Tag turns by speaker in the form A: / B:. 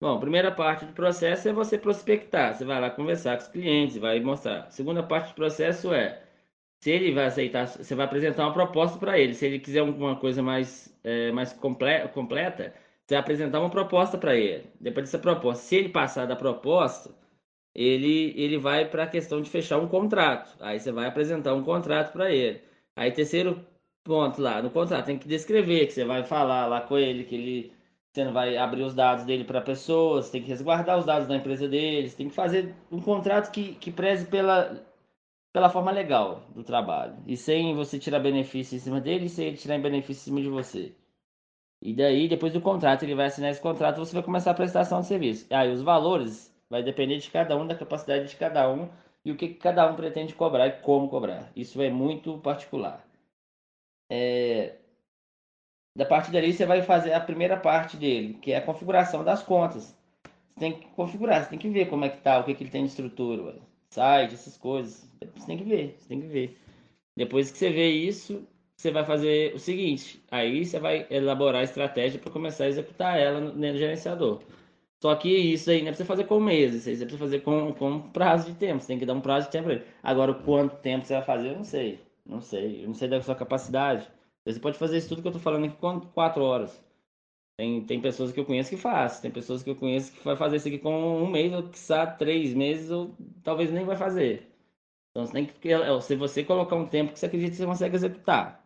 A: Bom, primeira parte do processo é você prospectar. Você vai lá conversar com os clientes, vai mostrar. Segunda parte do processo é se ele vai aceitar, você vai apresentar uma proposta para ele. Se ele quiser alguma coisa mais, é, mais comple completa, você vai apresentar uma proposta para ele. Depois dessa proposta, se ele passar da proposta, ele, ele vai para a questão de fechar um contrato. Aí você vai apresentar um contrato para ele. Aí, terceiro ponto lá, no contrato, tem que descrever que você vai falar lá com ele, que ele você não vai abrir os dados dele para pessoas, tem que resguardar os dados da empresa deles, tem que fazer um contrato que, que preze pela, pela forma legal do trabalho. E sem você tirar benefício em cima dele e sem ele tirar benefício em cima de você. E daí, depois do contrato, ele vai assinar esse contrato, você vai começar a prestação de serviço. Aí os valores vai depender de cada um, da capacidade de cada um e o que cada um pretende cobrar e como cobrar. Isso é muito particular. É, da partir dali você vai fazer a primeira parte dele, que é a configuração das contas. Você tem que configurar, você tem que ver como é que tá, o que, que ele tem de estrutura, site, essas coisas. Você tem que ver, você tem que ver. Depois que você vê isso, você vai fazer o seguinte, aí você vai elaborar a estratégia para começar a executar ela no, no gerenciador. Só que isso aí não é pra você fazer com meses, isso aí precisa fazer com, com prazo de tempo. Você tem que dar um prazo de tempo para ele. Agora, quanto tempo você vai fazer, eu não sei. Não sei. Eu não sei da sua capacidade. Você pode fazer isso tudo que eu tô falando aqui com quatro horas. Tem, tem pessoas que eu conheço que faz, tem pessoas que eu conheço que vai fazer isso aqui com um mês, ou quiçá três meses, ou talvez nem vai fazer. Então você tem que, se você colocar um tempo que você acredita que você consegue executar.